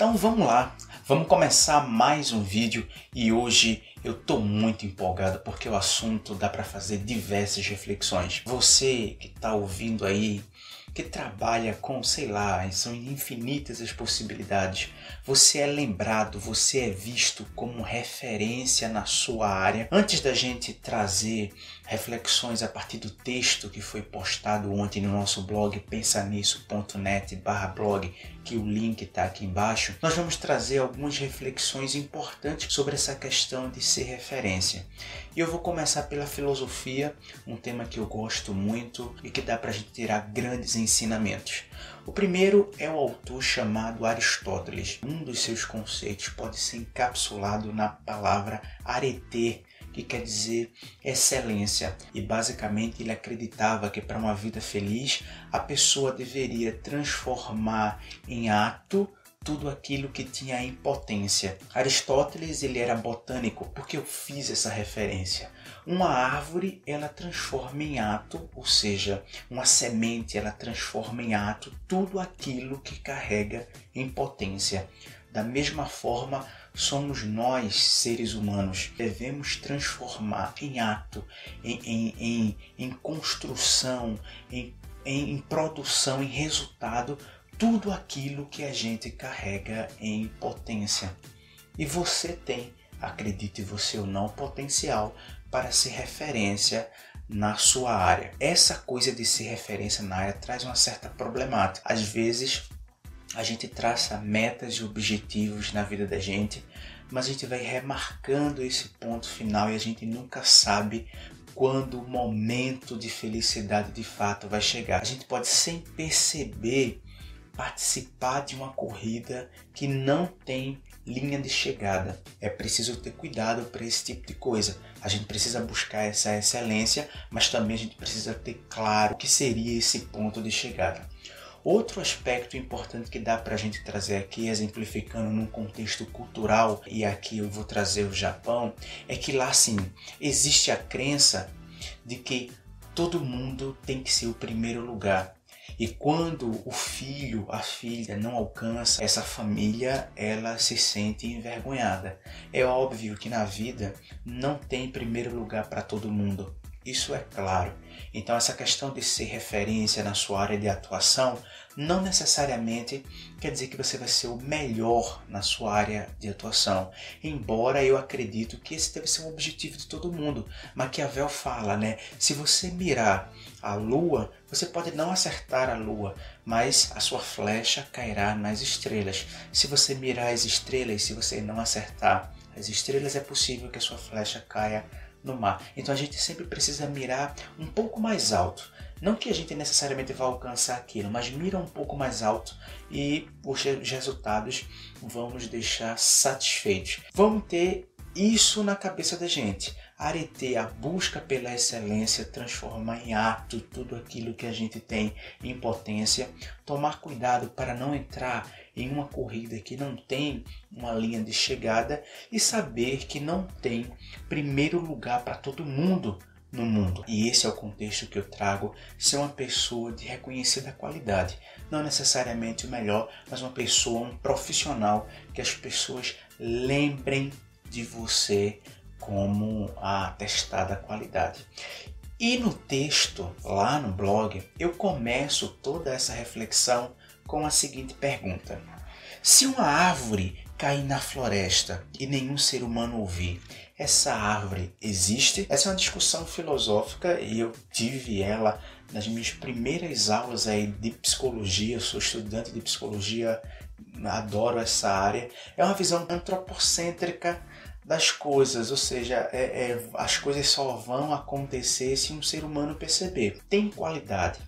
Então vamos lá, vamos começar mais um vídeo e hoje eu tô muito empolgado porque o assunto dá para fazer diversas reflexões. Você que está ouvindo aí que trabalha com, sei lá, são infinitas as possibilidades. Você é lembrado, você é visto como referência na sua área. Antes da gente trazer reflexões a partir do texto que foi postado ontem no nosso blog pensanisso.net blog, que o link está aqui embaixo, nós vamos trazer algumas reflexões importantes sobre essa questão de ser referência. E eu vou começar pela filosofia, um tema que eu gosto muito e que dá para a gente tirar grandes ensinamentos. O primeiro é o autor chamado Aristóteles. Um dos seus conceitos pode ser encapsulado na palavra arete, que quer dizer excelência. E basicamente ele acreditava que para uma vida feliz a pessoa deveria transformar em ato tudo aquilo que tinha em potência. Aristóteles ele era botânico, porque eu fiz essa referência. Uma árvore ela transforma em ato, ou seja, uma semente ela transforma em ato tudo aquilo que carrega em potência. Da mesma forma, somos nós, seres humanos, devemos transformar em ato, em, em, em, em construção, em, em produção, em resultado, tudo aquilo que a gente carrega em potência. E você tem, acredite você ou não, potencial para ser referência na sua área. Essa coisa de ser referência na área traz uma certa problemática. Às vezes a gente traça metas e objetivos na vida da gente, mas a gente vai remarcando esse ponto final e a gente nunca sabe quando o momento de felicidade de fato vai chegar. A gente pode sem perceber participar de uma corrida que não tem linha de chegada. É preciso ter cuidado para esse tipo de coisa. A gente precisa buscar essa excelência, mas também a gente precisa ter claro o que seria esse ponto de chegada. Outro aspecto importante que dá para a gente trazer aqui, exemplificando num contexto cultural, e aqui eu vou trazer o Japão, é que lá sim existe a crença de que todo mundo tem que ser o primeiro lugar. E quando o filho, a filha não alcança essa família, ela se sente envergonhada. É óbvio que na vida não tem primeiro lugar para todo mundo. Isso é claro. Então, essa questão de ser referência na sua área de atuação não necessariamente quer dizer que você vai ser o melhor na sua área de atuação. Embora eu acredito que esse deve ser um objetivo de todo mundo. Maquiavel fala, né? Se você mirar a lua, você pode não acertar a lua, mas a sua flecha cairá nas estrelas. Se você mirar as estrelas, se você não acertar as estrelas, é possível que a sua flecha caia no mar. Então a gente sempre precisa mirar um pouco mais alto. Não que a gente necessariamente vá alcançar aquilo, mas mira um pouco mais alto e os resultados vão nos deixar satisfeitos. Vamos ter isso na cabeça da gente. Arete, a busca pela excelência, transformar em ato tudo aquilo que a gente tem em potência. Tomar cuidado para não entrar em uma corrida que não tem uma linha de chegada e saber que não tem primeiro lugar para todo mundo no mundo. E esse é o contexto que eu trago: ser uma pessoa de reconhecida qualidade. Não necessariamente o melhor, mas uma pessoa, um profissional que as pessoas lembrem de você como a atestada qualidade. E no texto, lá no blog, eu começo toda essa reflexão com a seguinte pergunta: Se uma árvore cair na floresta e nenhum ser humano ouvir, essa árvore existe? Essa é uma discussão filosófica e eu tive ela nas minhas primeiras aulas aí de psicologia. Eu sou estudante de psicologia, adoro essa área. É uma visão antropocêntrica das coisas, ou seja, é, é, as coisas só vão acontecer se um ser humano perceber. Tem qualidade,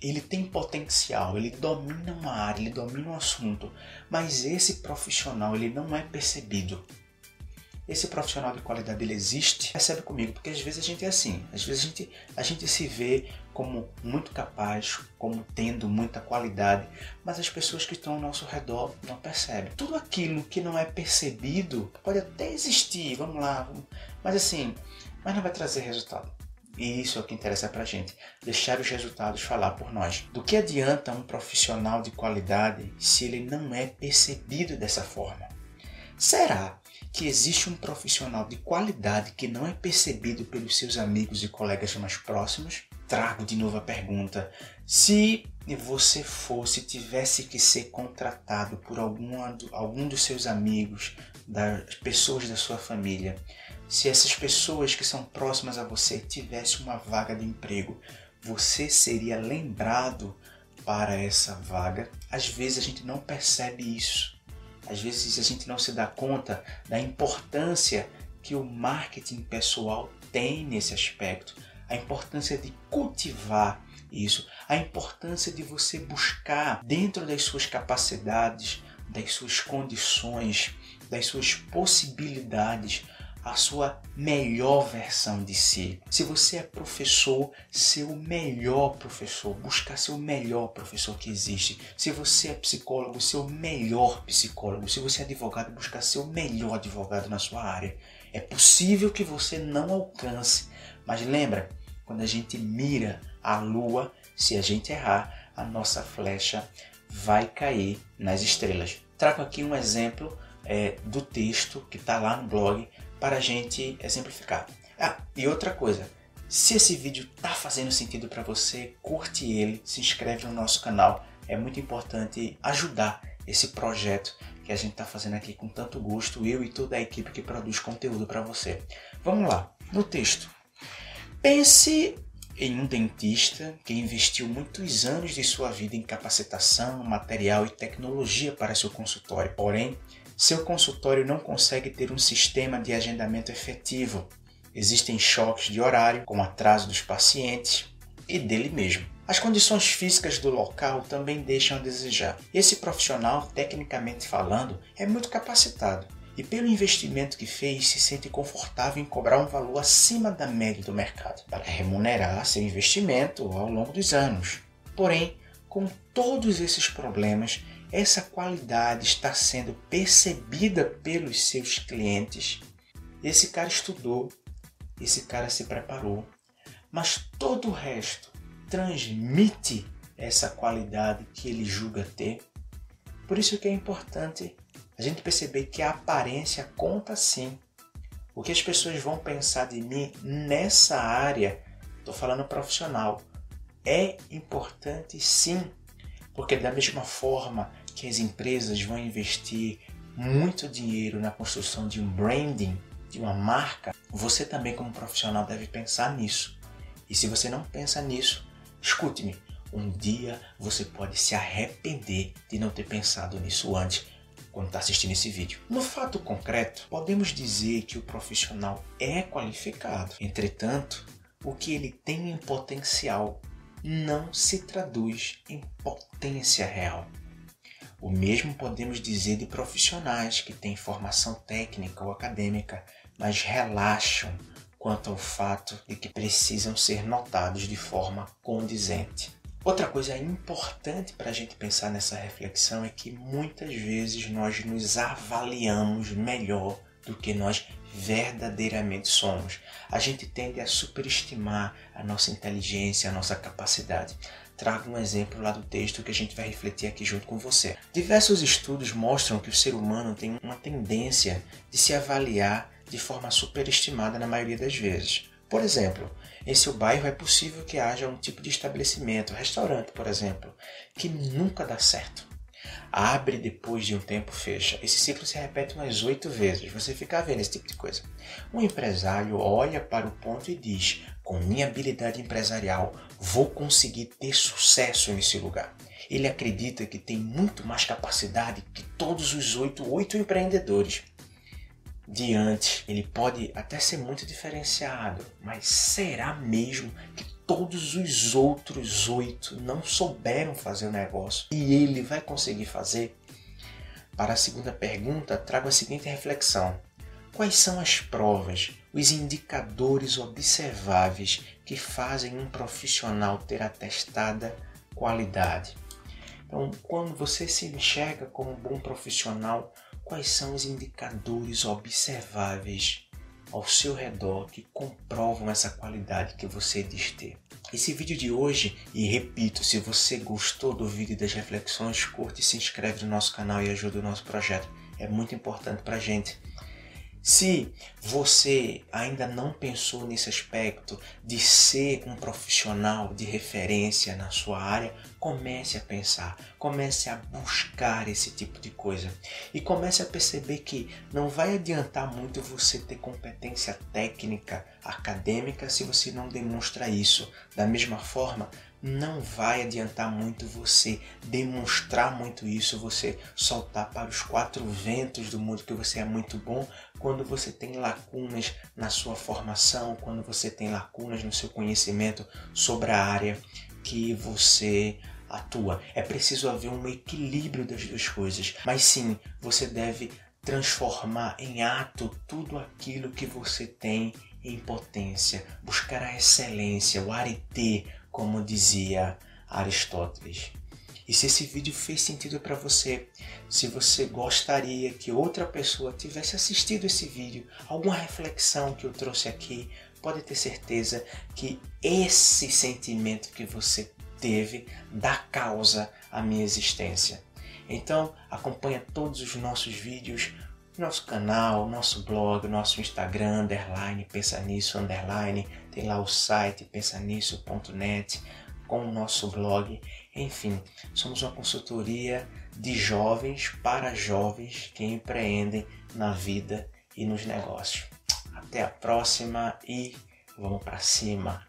ele tem potencial, ele domina uma área, ele domina um assunto, mas esse profissional ele não é percebido esse profissional de qualidade ele existe, percebe comigo, porque às vezes a gente é assim, às vezes a gente, a gente se vê como muito capaz, como tendo muita qualidade, mas as pessoas que estão ao nosso redor não percebem. Tudo aquilo que não é percebido pode até existir, vamos lá, vamos, mas assim, mas não vai trazer resultado. E isso é o que interessa pra gente, deixar os resultados falar por nós. Do que adianta um profissional de qualidade se ele não é percebido dessa forma? Será que existe um profissional de qualidade que não é percebido pelos seus amigos e colegas mais próximos? Trago de novo a pergunta: se você fosse, tivesse que ser contratado por alguma, algum dos seus amigos, das pessoas da sua família, se essas pessoas que são próximas a você tivessem uma vaga de emprego, você seria lembrado para essa vaga? Às vezes a gente não percebe isso. Às vezes a gente não se dá conta da importância que o marketing pessoal tem nesse aspecto, a importância de cultivar isso, a importância de você buscar dentro das suas capacidades, das suas condições, das suas possibilidades, a sua melhor versão de si. Se você é professor, ser o melhor professor, buscar ser o melhor professor que existe. Se você é psicólogo, ser o melhor psicólogo. Se você é advogado, buscar ser o melhor advogado na sua área. É possível que você não alcance, mas lembra, quando a gente mira a lua, se a gente errar, a nossa flecha vai cair nas estrelas. Trago aqui um exemplo é, do texto que está lá no blog para a gente exemplificar. Ah, e outra coisa, se esse vídeo está fazendo sentido para você, curte ele, se inscreve no nosso canal. É muito importante ajudar esse projeto que a gente está fazendo aqui com tanto gosto, eu e toda a equipe que produz conteúdo para você. Vamos lá, no texto. Pense em um dentista que investiu muitos anos de sua vida em capacitação, material e tecnologia para seu consultório. Porém, seu consultório não consegue ter um sistema de agendamento efetivo. Existem choques de horário, como atraso dos pacientes e dele mesmo. As condições físicas do local também deixam a desejar. Esse profissional, tecnicamente falando, é muito capacitado e, pelo investimento que fez, se sente confortável em cobrar um valor acima da média do mercado para remunerar seu investimento ao longo dos anos. Porém, com todos esses problemas, essa qualidade está sendo percebida pelos seus clientes. Esse cara estudou, esse cara se preparou, mas todo o resto transmite essa qualidade que ele julga ter. Por isso que é importante a gente perceber que a aparência conta sim. O que as pessoas vão pensar de mim nessa área, estou falando profissional, é importante sim, porque da mesma forma que as empresas vão investir muito dinheiro na construção de um branding, de uma marca, você também, como profissional, deve pensar nisso. E se você não pensa nisso, escute-me, um dia você pode se arrepender de não ter pensado nisso antes quando está assistindo esse vídeo. No fato concreto, podemos dizer que o profissional é qualificado. Entretanto, o que ele tem em potencial não se traduz em potência real. O mesmo podemos dizer de profissionais que têm formação técnica ou acadêmica, mas relaxam quanto ao fato de que precisam ser notados de forma condizente. Outra coisa importante para a gente pensar nessa reflexão é que muitas vezes nós nos avaliamos melhor do que nós verdadeiramente somos. A gente tende a superestimar a nossa inteligência, a nossa capacidade trago um exemplo lá do texto que a gente vai refletir aqui junto com você. Diversos estudos mostram que o ser humano tem uma tendência de se avaliar de forma superestimada na maioria das vezes. Por exemplo, em seu bairro é possível que haja um tipo de estabelecimento, restaurante, por exemplo, que nunca dá certo. Abre depois de um tempo fecha. Esse ciclo se repete umas oito vezes. Você fica vendo esse tipo de coisa. Um empresário olha para o ponto e diz: com minha habilidade empresarial, vou conseguir ter sucesso nesse lugar. Ele acredita que tem muito mais capacidade que todos os oito, oito empreendedores. Diante, ele pode até ser muito diferenciado, mas será mesmo que todos os outros oito não souberam fazer o negócio e ele vai conseguir fazer? Para a segunda pergunta, trago a seguinte reflexão: Quais são as provas, os indicadores observáveis que fazem um profissional ter atestada qualidade? Então, quando você se enxerga como um bom profissional, quais são os indicadores observáveis ao seu redor que comprovam essa qualidade que você diz ter. Esse vídeo de hoje, e repito, se você gostou do vídeo das reflexões, curte e se inscreve no nosso canal e ajuda o nosso projeto. É muito importante para a gente. Se você ainda não pensou nesse aspecto de ser um profissional de referência na sua área, comece a pensar, comece a buscar esse tipo de coisa e comece a perceber que não vai adiantar muito você ter competência técnica, acadêmica, se você não demonstra isso. Da mesma forma, não vai adiantar muito você demonstrar muito isso, você soltar para os quatro ventos do mundo que você é muito bom, quando você tem lacunas na sua formação, quando você tem lacunas no seu conhecimento sobre a área que você atua. É preciso haver um equilíbrio das duas coisas, mas sim, você deve transformar em ato tudo aquilo que você tem em potência, buscar a excelência, o arete, como dizia Aristóteles. E se esse vídeo fez sentido para você, se você gostaria que outra pessoa tivesse assistido esse vídeo, alguma reflexão que eu trouxe aqui, pode ter certeza que esse sentimento que você teve dá causa à minha existência. Então, acompanha todos os nossos vídeos, nosso canal, nosso blog, nosso Instagram, underline, pensa nisso, underline, tem lá o site pensanisso.net com o nosso blog. Enfim, somos uma consultoria de jovens para jovens que empreendem na vida e nos negócios. Até a próxima e vamos para cima.